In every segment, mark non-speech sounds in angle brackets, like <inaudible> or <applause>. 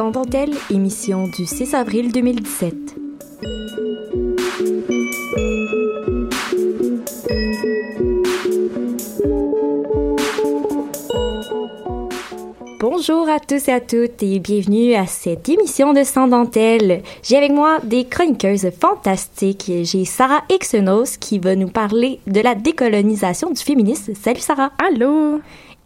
Sans dentelle, émission du 6 avril 2017. Bonjour à tous et à toutes et bienvenue à cette émission de Sans dentelle. J'ai avec moi des chroniqueuses fantastiques. J'ai Sarah Exenos qui va nous parler de la décolonisation du féminisme. Salut Sarah. Allô?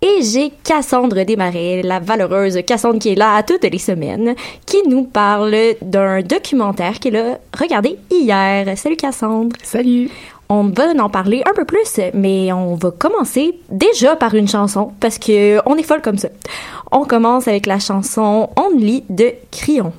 Et j'ai Cassandre Desmarais, la valeureuse Cassandre qui est là à toutes les semaines, qui nous parle d'un documentaire qu'elle a regardé hier. Salut Cassandre. Salut. On va en parler un peu plus, mais on va commencer déjà par une chanson parce que on est folle comme ça. On commence avec la chanson Only de Crillon.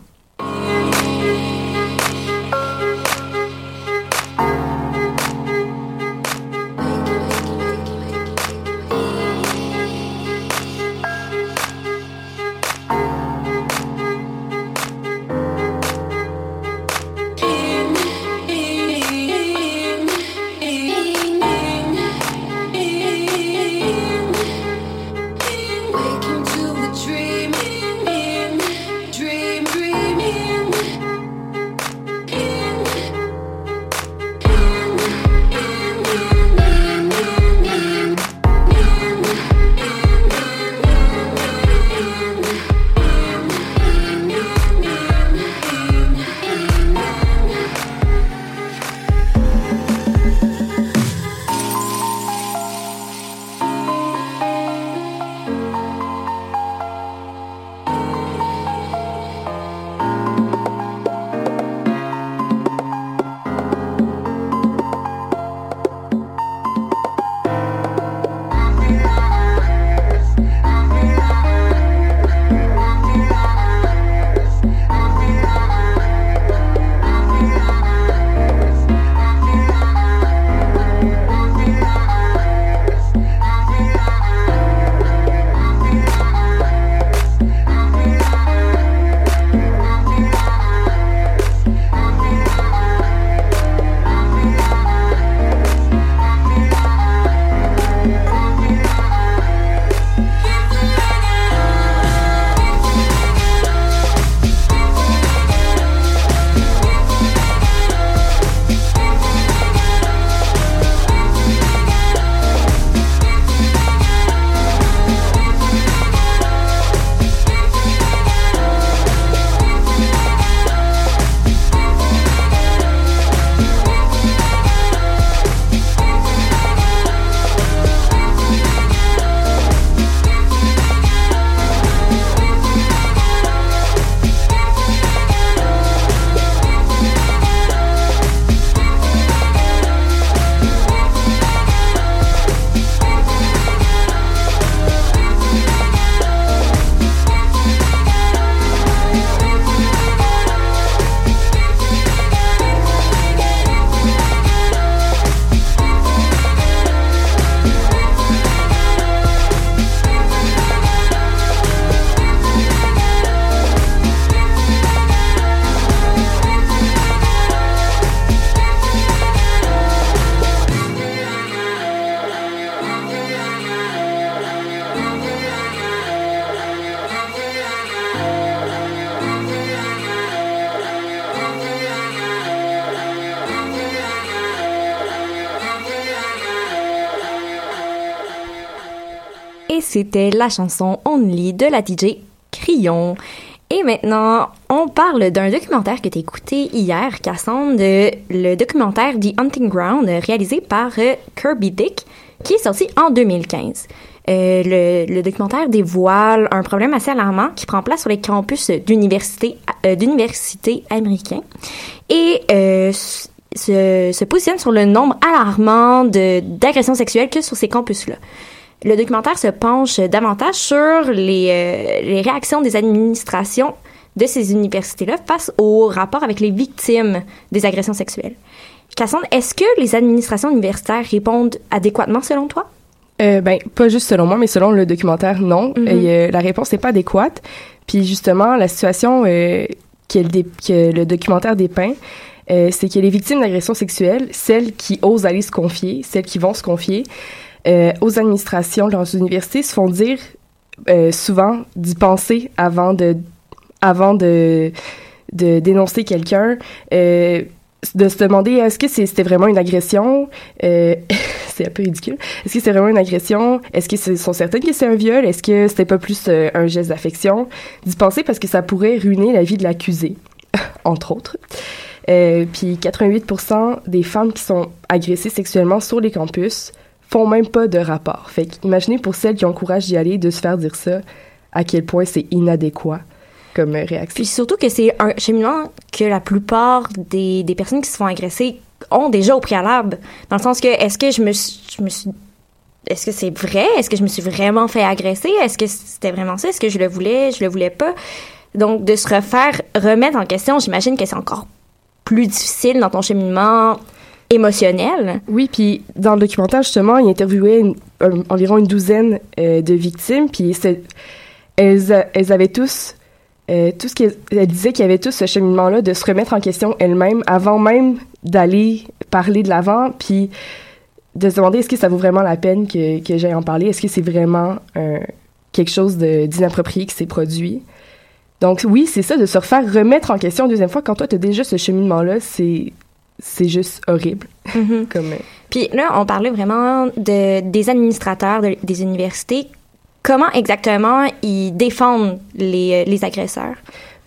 C'était la chanson Only de la DJ Crillon. Et maintenant, on parle d'un documentaire que tu écouté hier, Cassandre, le documentaire The Hunting Ground, réalisé par euh, Kirby Dick, qui est sorti en 2015. Euh, le, documentaire dévoile un problème assez alarmant qui prend place sur les campus d'universités euh, américains et euh, se, se, positionne sur le nombre alarmant d'agressions sexuelles que sur ces campus-là. Le documentaire se penche davantage sur les, euh, les réactions des administrations de ces universités-là face au rapport avec les victimes des agressions sexuelles. Cassandre, est-ce que les administrations universitaires répondent adéquatement selon toi? Euh, ben, pas juste selon moi, mais selon le documentaire, non. Et, euh, la réponse n'est pas adéquate. Puis justement, la situation euh, que, le que, le documentaire dépeint, c'est que les victimes d'agressions sexuelles, celles qui osent aller se confier, celles qui vont se confier euh, aux administrations leurs universités, se font dire souvent d'y penser avant de avant de de dénoncer quelqu'un. De se demander est-ce que c'était vraiment une agression? Euh, <laughs> c'est un peu ridicule. Est-ce que c'est vraiment une agression? Est-ce qu'ils sont certaines que c'est un viol? Est-ce que c'était pas plus euh, un geste d'affection? D'y penser parce que ça pourrait ruiner la vie de l'accusé <laughs> entre autres. Euh, puis 88% des femmes qui sont agressées sexuellement sur les campus font même pas de rapport fait imaginez pour celles qui ont le courage d'y aller de se faire dire ça à quel point c'est inadéquat comme réaction. Puis surtout que c'est un cheminement que la plupart des, des personnes qui se font agresser ont déjà au préalable. Dans le sens que, est-ce que je me, je me suis est-ce que c'est vrai? Est-ce que je me suis vraiment fait agresser? Est-ce que c'était vraiment ça? Est-ce que je le voulais? Je le voulais pas? Donc, de se refaire remettre en question, j'imagine que c'est encore plus difficile dans ton cheminement émotionnel. Oui, puis dans le documentaire, justement, il interviewait environ une douzaine euh, de victimes, puis elles, avaient tous euh, tout ce qu'elle disait qu'il y avait tout ce cheminement-là de se remettre en question elle-même avant même d'aller parler de l'avant, puis de se demander est-ce que ça vaut vraiment la peine que, que j'aille en parler, est-ce que c'est vraiment euh, quelque chose d'inapproprié qui s'est produit? Donc oui, c'est ça, de se refaire remettre en question une deuxième fois quand toi, tu as déjà ce cheminement-là, c'est c'est juste horrible. Mm-hmm. <laughs> Comme... Euh, puis là, on parlait vraiment de, des administrateurs des universités comment exactement ils défendent les, euh, les agresseurs?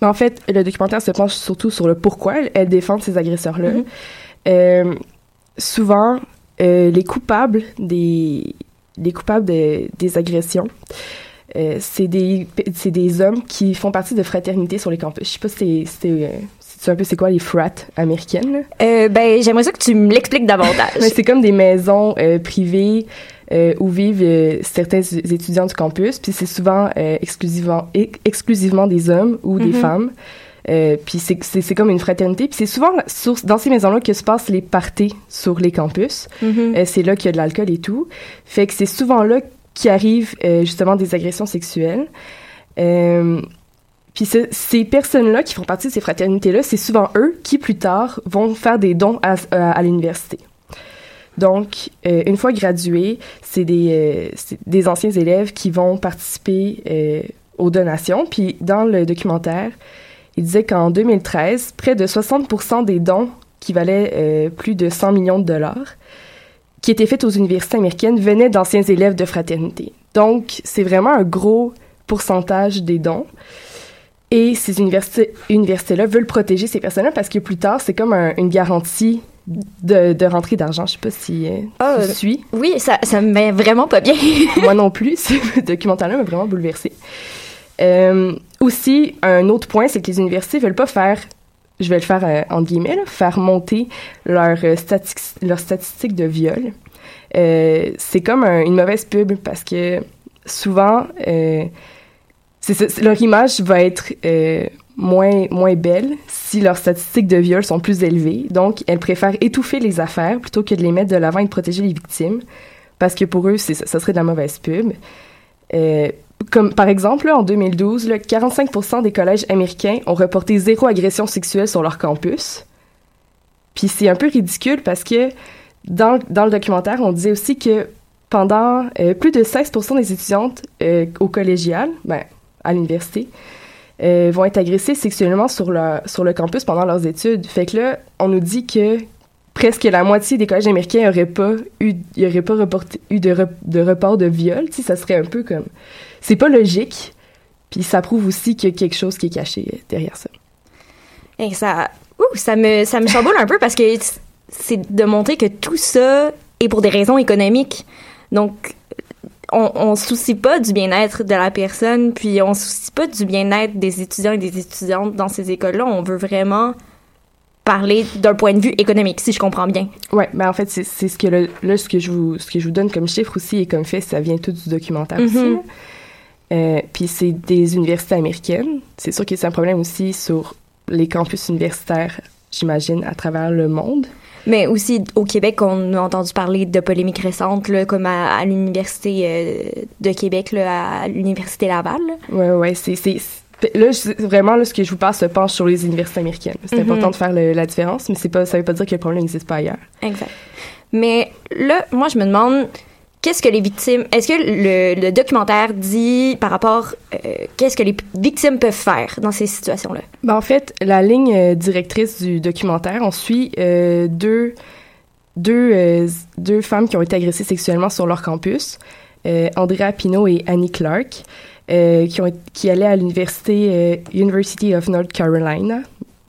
En fait, le documentaire se penche surtout sur le pourquoi elles défendent ces agresseurs-là. Mm-hmm. euh, souvent, euh, les coupables des, les coupables de, des agressions, euh, c'est des, des hommes qui font partie de fraternités sur les campus. Je sais pas si c'est euh, c'est un peu c'est quoi les frats américaines? Euh, ben j'aimerais ça que tu me l'expliques davantage. <laughs> c'est comme des maisons euh, privées euh, où vivent euh, certains étudiants du campus, puis c'est souvent euh, exclusivement exclusivement des hommes ou des mm-hmm. femmes. puis c'est comme une fraternité, puis c'est souvent sur, dans ces maisons-là que se passent les parties sur les campus. Mm-hmm. c'est là qu'il y a de l'alcool et tout. Fait que c'est souvent là qui arrivent justement des agressions sexuelles. Puis ces personnes-là qui font partie de ces fraternités-là, c'est souvent eux qui, plus tard, vont faire des dons à, à l'université. Donc, euh, une fois gradués, c'est des, euh, anciens élèves qui vont participer euh, aux donations. Puis, dans le documentaire, il disait qu'en 2013, près de 60% des dons qui valaient plus de 100 millions de dollars, qui étaient faits aux universités américaines, venaient d'anciens élèves de fraternité. Donc, c'est vraiment un gros pourcentage des dons. Et ces universités, universités-là veulent protéger ces personnes-là parce que plus tard, c'est comme une garantie de, de rentrée d'argent. Je sais pas si euh, oh, tu suis. Oui, ça, ça me met vraiment pas bien. <laughs> Moi non plus. Ce documentaire-là m'a vraiment bouleversée. Euh, aussi, un autre point, c'est que les universités veulent pas faire, je vais le faire euh, entre guillemets, là, faire monter leur, euh, leur statistiques de viol. Euh, c'est comme un, une mauvaise pub parce que souvent, leur image va être euh, moins, moins belle si leurs statistiques de viol sont plus élevées. Donc, elles préfèrent étouffer les affaires plutôt que de les mettre de l'avant et de protéger les victimes, parce que pour eux, ça, serait de la mauvaise pub. Euh, comme par exemple, en 2012, là, 45% des collèges américains ont reporté zéro agression sexuelle sur leur campus. Puis c'est un peu ridicule parce que dans, dans le documentaire, on disait aussi que pendant euh, plus de 16 des étudiantes au collégial, ben, à l'université euh, vont être agressés sexuellement sur le, sur le campus pendant leurs études. Fait que là, on nous dit que presque la moitié des collèges américains n'auraient pas eu, y pas reporté, eu de, de report de viol. Tu ça serait un peu comme, c'est pas logique. Puis ça prouve aussi qu'il y a quelque chose qui est caché derrière ça. Ça, ouh, ça me, ça me chamboule un peu parce que c'est de montrer que tout ça est pour des raisons économiques. Donc, on, on se soucie pas du bien-être de la personne, puis on se soucie pas du bien-être des étudiants et des étudiantes dans ces écoles-là. On veut vraiment parler d'un point de vue économique, si je comprends bien. Ouais, mais en fait, c'est ce que le, là, ce que je vous, ce que je vous donne comme chiffre aussi et comme fait, ça vient tout du documentaire aussi. Mhm. Euh, puis c'est des universités américaines. C'est sûr que c'est un problème aussi sur les campus universitaires, j'imagine, à travers le monde. Mais aussi au Québec, on a entendu parler de polémiques récentes, là, comme à, à l'université euh, de Québec, là, à l'université Laval. là. Ouais, ouais, c'est là je- vraiment là ce que je vous parle se penche sur les universités américaines. C'est Mhm. important de faire le- la différence, mais c'est pas ça veut pas dire que le problème n'existe pas ailleurs. Exact. Mais là, moi, je me demande, qu'est-ce que les victimes, est-ce que le, documentaire dit par rapport, euh, qu'est-ce que les victimes peuvent faire dans ces situations-là? Ben, en fait, la ligne euh, directrice du documentaire, on suit euh, deux, deux, euh, deux femmes qui ont été agressées sexuellement sur leur campus, Andrea Pino et Annie Clark, qui, ont, qui allaient à l'université University of North Carolina.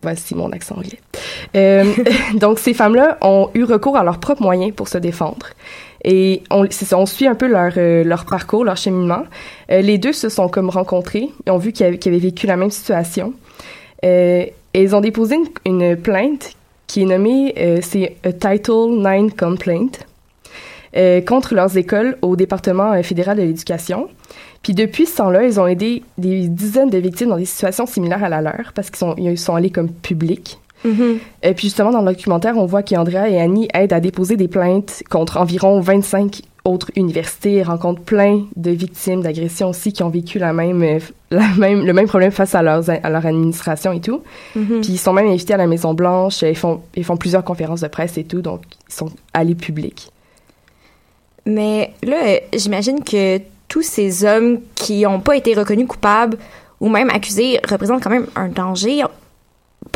Voici mon accent anglais. <laughs> Donc, ces femmes-là ont eu recours à leurs propres moyens pour se défendre. Et on, suit un peu leur, euh, leur parcours, leur cheminement. Euh, les deux se sont comme rencontrés et ont vu qu'ils avaient, vécu la même situation. Euh, et ils ont déposé une, plainte qui est nommée, c'est Title IX Complaint, contre leurs écoles au département fédéral de l'éducation. Puis depuis ce temps-là, ils ont aidé des dizaines de victimes dans des situations similaires à la leur parce qu'ils sont, ils sont allés comme publics. Et puis justement, dans le documentaire, on voit qu'Andrea et Annie aident à déposer des plaintes contre environ 25 autres universités et rencontrent plein de victimes d'agressions aussi qui ont vécu la même, euh, la même, le même problème face à, leurs, à leur administration et tout. Mhm. Puis ils sont même invités à la Maison Blanche, ils font, ils font plusieurs conférences de presse et tout, donc ils sont allés publics. Mais là, euh, j'imagine que tous ces hommes qui n'ont pas été reconnus coupables ou même accusés représentent quand même un danger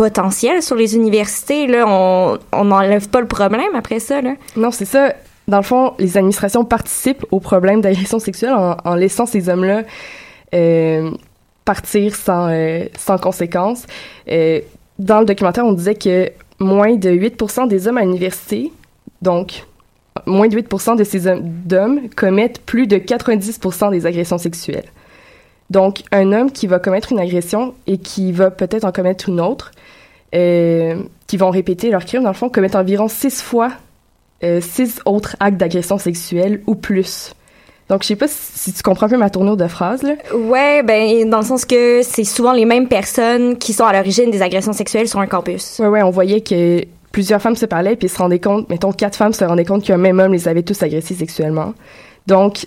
potentiel sur les universités. Là, on n'enlève pas le problème après ça. Non, c'est ça. Dans le fond, les administrations participent au problème d'agression sexuelle en, laissant ces hommes-là euh, partir sans, euh, sans conséquences. Euh, dans le documentaire, on disait que moins de 8% des hommes à l'université, donc moins de 8% de ces hommes- commettent plus de 90% des agressions sexuelles. Donc, un homme qui va commettre une agression et qui va peut-être en commettre une autre, euh, qui vont répéter leur crime, dans le fond, commettent environ six fois euh, six autres actes d'agression sexuelle ou plus. Donc, je sais pas si, si tu comprends un peu ma tournure de phrase, là. Ouais, ben dans le sens que c'est souvent les mêmes personnes qui sont à l'origine des agressions sexuelles sur un campus. Ouais, ouais, on voyait que plusieurs femmes se parlaient puis se rendaient compte, mettons, quatre femmes se rendaient compte qu'un même homme les avait tous agressés sexuellement. Donc,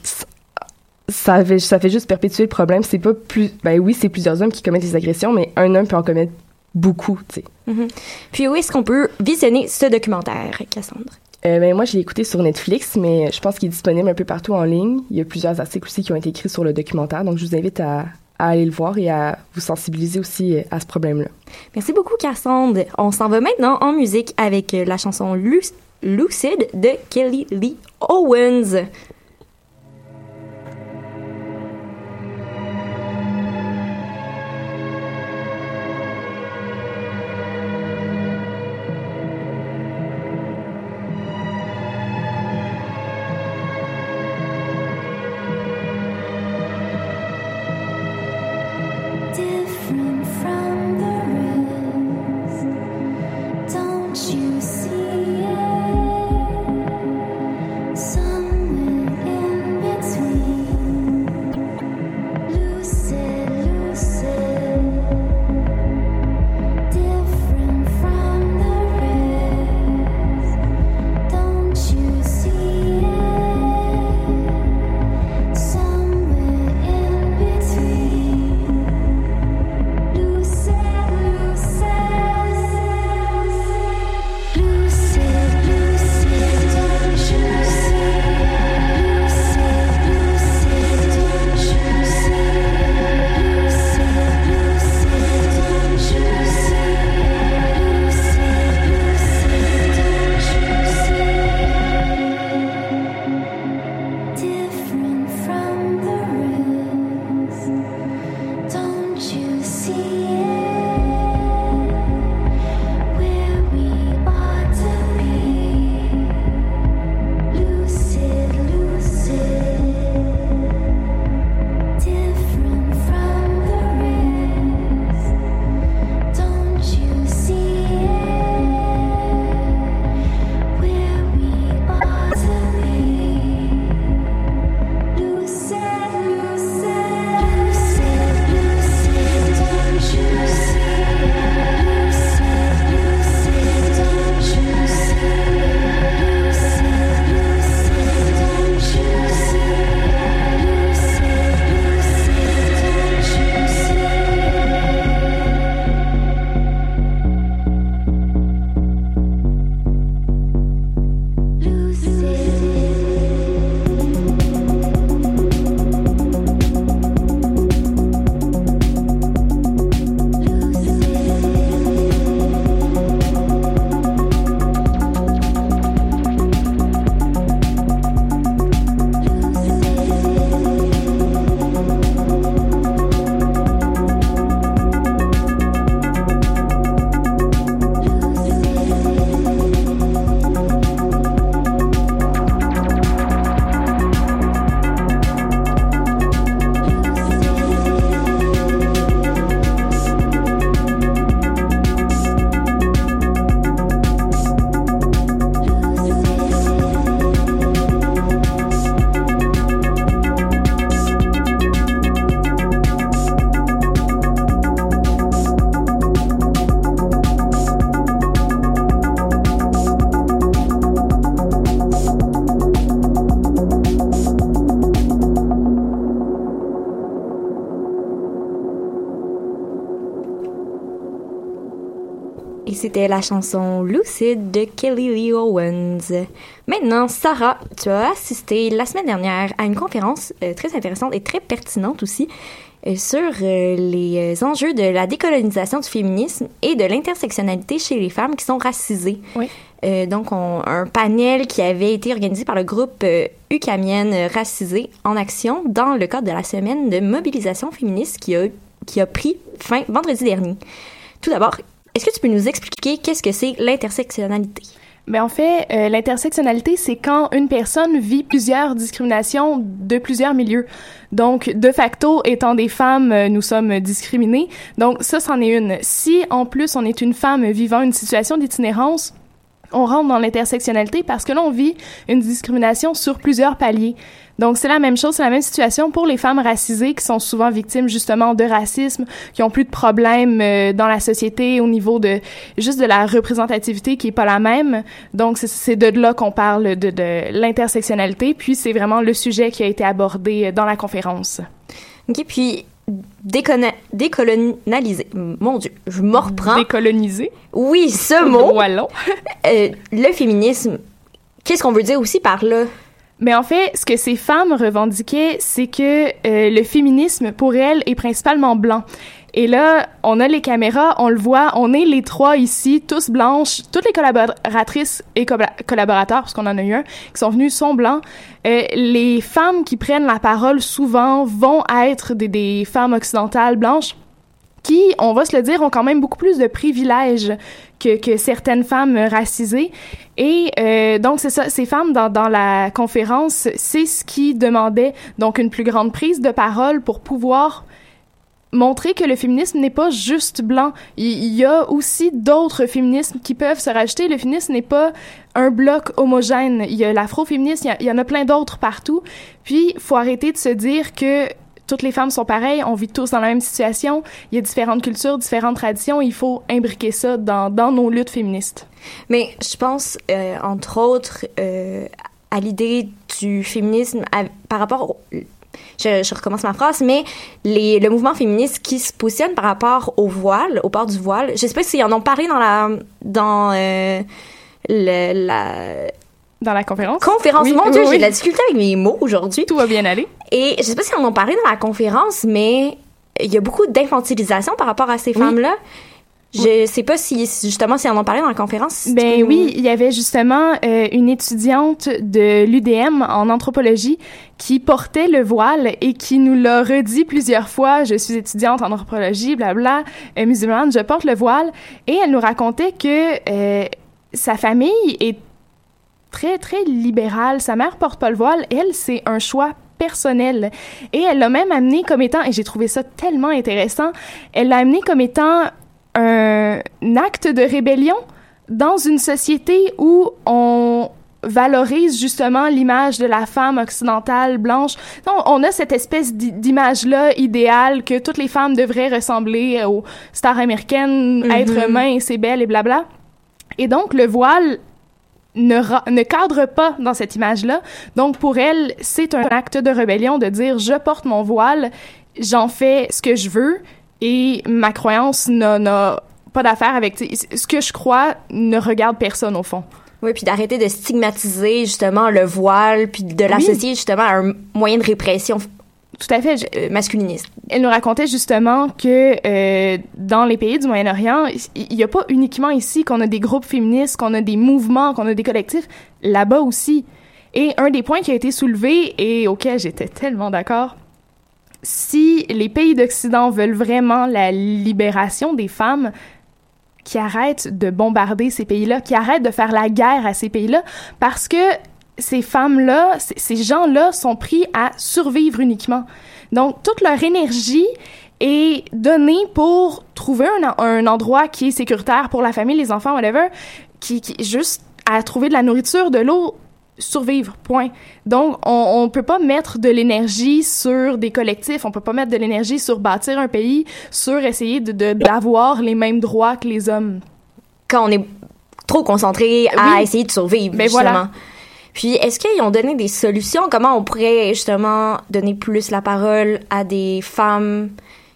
ça, fait juste perpétuer le problème. C'est pas plus. Ben oui, c'est plusieurs hommes qui commettent des agressions, mais un homme peut en commettre beaucoup, tu sais. Mhm. Puis où est-ce qu'on peut visionner ce documentaire, Cassandre? Euh, ben, moi, je l'ai écouté sur Netflix, mais je pense qu'il est disponible un peu partout en ligne. Il y a plusieurs articles aussi qui ont été écrits sur le documentaire, donc je vous invite à, à aller le voir et à vous sensibiliser aussi euh, à ce problème-là. Merci beaucoup, Cassandre. On s'en va maintenant en musique avec euh, la chanson Lu- Lucid de Kelly Lee Owens. C'était la chanson Lucid de Kelly Lee Owens. Maintenant, Sarah, tu as assisté la semaine dernière à une conférence euh, très intéressante et très pertinente aussi euh, sur euh, les enjeux de la décolonisation du féminisme et de l'intersectionnalité chez les femmes qui sont racisées. Oui. Donc, on- un panel qui avait été organisé par le groupe Ucamienne Racisée en action dans le cadre de la semaine de mobilisation féministe qui a, qui a pris fin vendredi dernier. Tout d'abord, est-ce que tu peux nous expliquer qu'est-ce que c'est l'intersectionnalité? Mais en fait, euh, l'intersectionnalité, c'est quand une personne vit plusieurs discriminations de plusieurs milieux. Donc, de facto, étant des femmes, euh, nous sommes discriminées. Donc, ça, c'en est une. Si, en plus, on est une femme vivant une situation d'itinérance, on rentre dans l'intersectionnalité parce que là, on vit une discrimination sur plusieurs paliers. Donc, c'est la même chose, c'est la même situation pour les femmes racisées qui sont souvent victimes justement de racisme, qui ont plus de problèmes euh, dans la société au niveau de juste de la représentativité qui est pas la même. Donc, c'est- de là qu'on parle de, de l'intersectionnalité. Puis, c'est vraiment le sujet qui a été abordé euh, dans la conférence. Puis décolonialiser. Mon Dieu, je me reprends. Décoloniser. Oui, ce mot. Voilà. <laughs> Euh, le féminisme, qu'est-ce qu'on veut dire aussi par là? Mais en fait, ce que ces femmes revendiquaient, c'est que euh, le féminisme, pour elles, est principalement blanc. Et là, on a les caméras, on le voit, on est les trois ici, tous blanches, toutes les collaboratrices et colla- collaborateurs, parce qu'on en a eu un, qui sont venus, sont blancs. Euh, les femmes qui prennent la parole souvent vont être des, femmes occidentales blanches qui, on va se le dire, ont quand même beaucoup plus de privilèges que, que certaines femmes racisées. Et euh, donc, c'est ça, ces femmes dans, dans la conférence, c'est ce qui demandait donc une plus grande prise de parole pour pouvoir montrer que le féminisme n'est pas juste blanc. Il, y a aussi d'autres féminismes qui peuvent se rajouter. Le féminisme n'est pas un bloc homogène. Il y a l'afroféminisme, il il y en a plein d'autres partout. Puis, il faut arrêter de se dire que toutes les femmes sont pareilles, on vit tous dans la même situation, il y a différentes cultures, différentes traditions, il faut imbriquer ça dans, dans nos luttes féministes. Mais je pense, euh, entre autres, euh, à l'idée du féminisme par rapport au... Je, je recommence ma phrase, mais les, le mouvement féministe qui se positionne par rapport au voile, au port du voile, je sais pas s'ils en ont parlé dans la... dans euh, le- la... Dans la conférence? Conférence, Oui, mon oui, Dieu, j'ai oui. de la difficulté avec mes mots aujourd'hui. Tout va bien aller. Et je sais pas s'ils en ont parlé dans la conférence, mais il y a beaucoup d'infantilisation par rapport à ces femmes-là. Je sais pas si, si justement, s'ils en ont parlé dans la conférence. si Ben oui, il y avait justement euh, une étudiante de l'UDM en anthropologie qui portait le voile et qui nous l'a redit plusieurs fois. Je suis étudiante en anthropologie, blabla, euh, musulmane, je porte le voile. Et elle nous racontait que euh, sa famille est très, très libérale. Sa mère porte pas le voile. Elle, c'est un choix personnel. Et elle l'a même amené comme étant, et j'ai trouvé ça tellement intéressant, elle l'a amené comme étant un acte de rébellion dans une société où on valorise justement l'image de la femme occidentale blanche. On a cette espèce d'i- d'image-là idéale que toutes les femmes devraient ressembler aux stars américaines, Mhm. être minces et belles et blabla. Et donc, le voile ne cadre pas dans cette image-là. Donc, pour elle, c'est un acte de rébellion de dire je porte mon voile, j'en fais ce que je veux et ma croyance n'a- pas d'affaire avec. Ce que je crois ne regarde personne au fond. Oui, puis d'arrêter de stigmatiser justement le voile, puis de l'associer justement à un moyen de répression Tout à fait. Euh, masculiniste. Elle nous racontait justement que euh, dans les pays du Moyen-Orient, il n'y a pas uniquement ici qu'on a des groupes féministes, qu'on a des mouvements, qu'on a des collectifs, là-bas aussi. Et un des points qui a été soulevé et auquel j'étais tellement d'accord, si les pays d'Occident veulent vraiment la libération des femmes, qui arrêtent de bombarder ces pays-là, qui arrêtent de faire la guerre à ces pays-là, parce que ces femmes-là, ces gens-là sont pris à survivre uniquement. Donc, toute leur énergie est donnée pour trouver un, un endroit qui est sécuritaire pour la famille, les enfants, whatever, qui, qui juste à trouver de la nourriture, de l'eau, survivre, point. Donc, on, on peut pas mettre de l'énergie sur des collectifs, on peut pas mettre de l'énergie sur bâtir un pays, sur essayer de de- d'avoir les mêmes droits que les hommes. Quand on est trop concentré à Oui. essayer de survivre, Ben justement. voilà. Puis, est-ce qu'ils ont donné des solutions? Comment on pourrait justement donner plus la parole à des femmes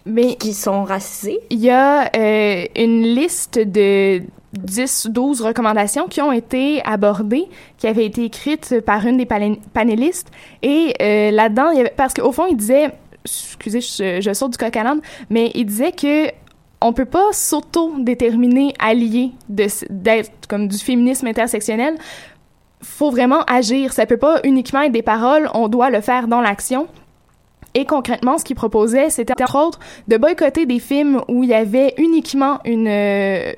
Mais qui sont racisées? il y a euh, une liste de 10, 12 recommandations qui ont été abordées, qui avaient été écrites par une des panélistes. Et euh, là-dedans, parce qu'au fond, il disait, excusez, je, saute du coq à l'âne, mais il disait que on peut pas s'auto-déterminer allié d'être comme du féminisme intersectionnel. Faut vraiment agir. Ça peut pas uniquement être des paroles. On doit le faire dans l'action. Et concrètement, ce qu'il proposait, c'était entre autres de boycotter des films où il y avait uniquement une euh,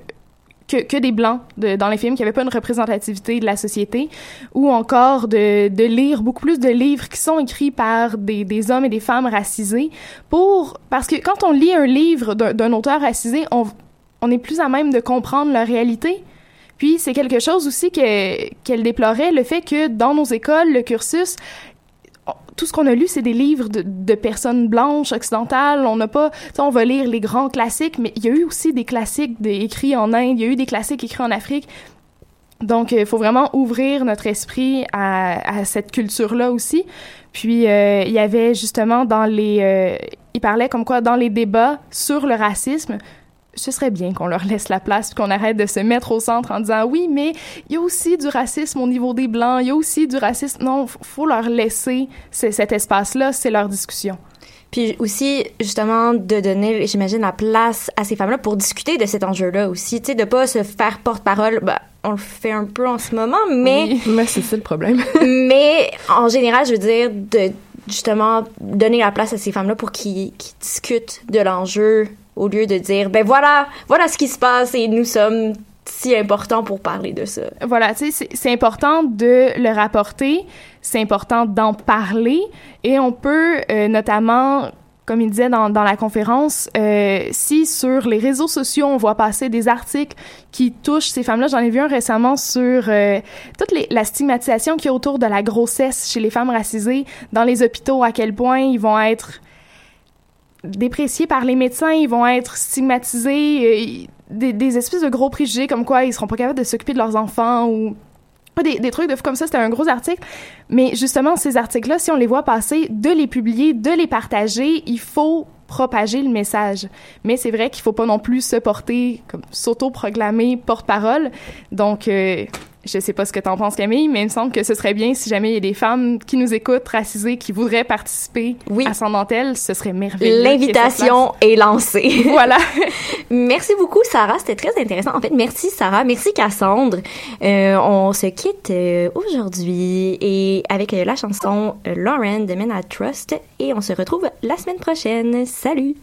que, des blancs dans les films, qu'il n'y avait pas une représentativité de la société, ou encore de, lire beaucoup plus de livres qui sont écrits par des, des hommes et des femmes racisés, pour parce que quand on lit un livre d'un auteur racisé, on, on est plus à même de comprendre leur réalité. Puis c'est quelque chose aussi que- qu'elle déplorait, le fait que dans nos écoles, le cursus, tout ce qu'on a lu, c'est des livres de, personnes blanches, occidentales. On n'a pas, on va lire les grands classiques, mais il y a eu aussi des classiques écrits en Inde, il y a eu des classiques écrits en Afrique. Donc, il faut vraiment ouvrir notre esprit à, à cette culture-là aussi. Puis, euh, il y avait justement dans les... euh, il parlait comme quoi dans les débats sur le racisme, ce serait bien qu'on leur laisse la place puis qu'on arrête de se mettre au centre en disant oui, mais il y a aussi du racisme au niveau des Blancs, il y a aussi du racisme. Non, faut leur laisser ce- cet espace-là, c'est leur discussion. Puis aussi, justement, de donner, j'imagine, la place à ces femmes-là pour discuter de cet enjeu-là aussi. Tu sais, de pas se faire porte-parole. Ben, on le fait un peu en ce moment, mais. <laughs> Mais c'est ça le problème. <laughs> mais en général, je veux dire, de justement donner la place à ces femmes-là pour qu'ils qu'ils discutent de l'enjeu au lieu de dire, ben voilà, voilà ce qui se passe et nous sommes si importants pour parler de ça. Voilà, tu sais, c'est- important de le rapporter, c'est important d'en parler, et on peut euh, notamment, comme il disait dans, dans la conférence, euh, si sur les réseaux sociaux on voit passer des articles qui touchent ces femmes-là, j'en ai vu un récemment sur euh, toute la stigmatisation qu'il y a autour de la grossesse chez les femmes racisées dans les hôpitaux, à quel point ils vont être dépréciés par les médecins, ils vont être stigmatisés, euh, des, espèces de gros préjugés comme quoi ils seront pas capables de s'occuper de leurs enfants ou des, trucs de comme ça. C'était un gros article. Mais justement, ces articles-là, si on les voit passer, de les publier, de les partager, il faut propager le message. Mais c'est vrai qu'il faut pas non plus se porter, comme s'auto-proclamer porte-parole. Donc, euh, je sais pas ce que t'en penses, Camille, mais il me semble que ce serait bien si jamais il y a des femmes qui nous écoutent, racisées, qui voudraient participer à Sans Dentelle, ce serait merveilleux. L'invitation est lancée. <laughs> <laughs> Voilà. merci beaucoup, Sarah. C'était très intéressant. En fait, merci, Sarah. Merci, Cassandre. Euh, on se quitte euh, aujourd'hui et avec euh, la chanson Lauren de Men I Trust et on se retrouve la semaine prochaine. Salut!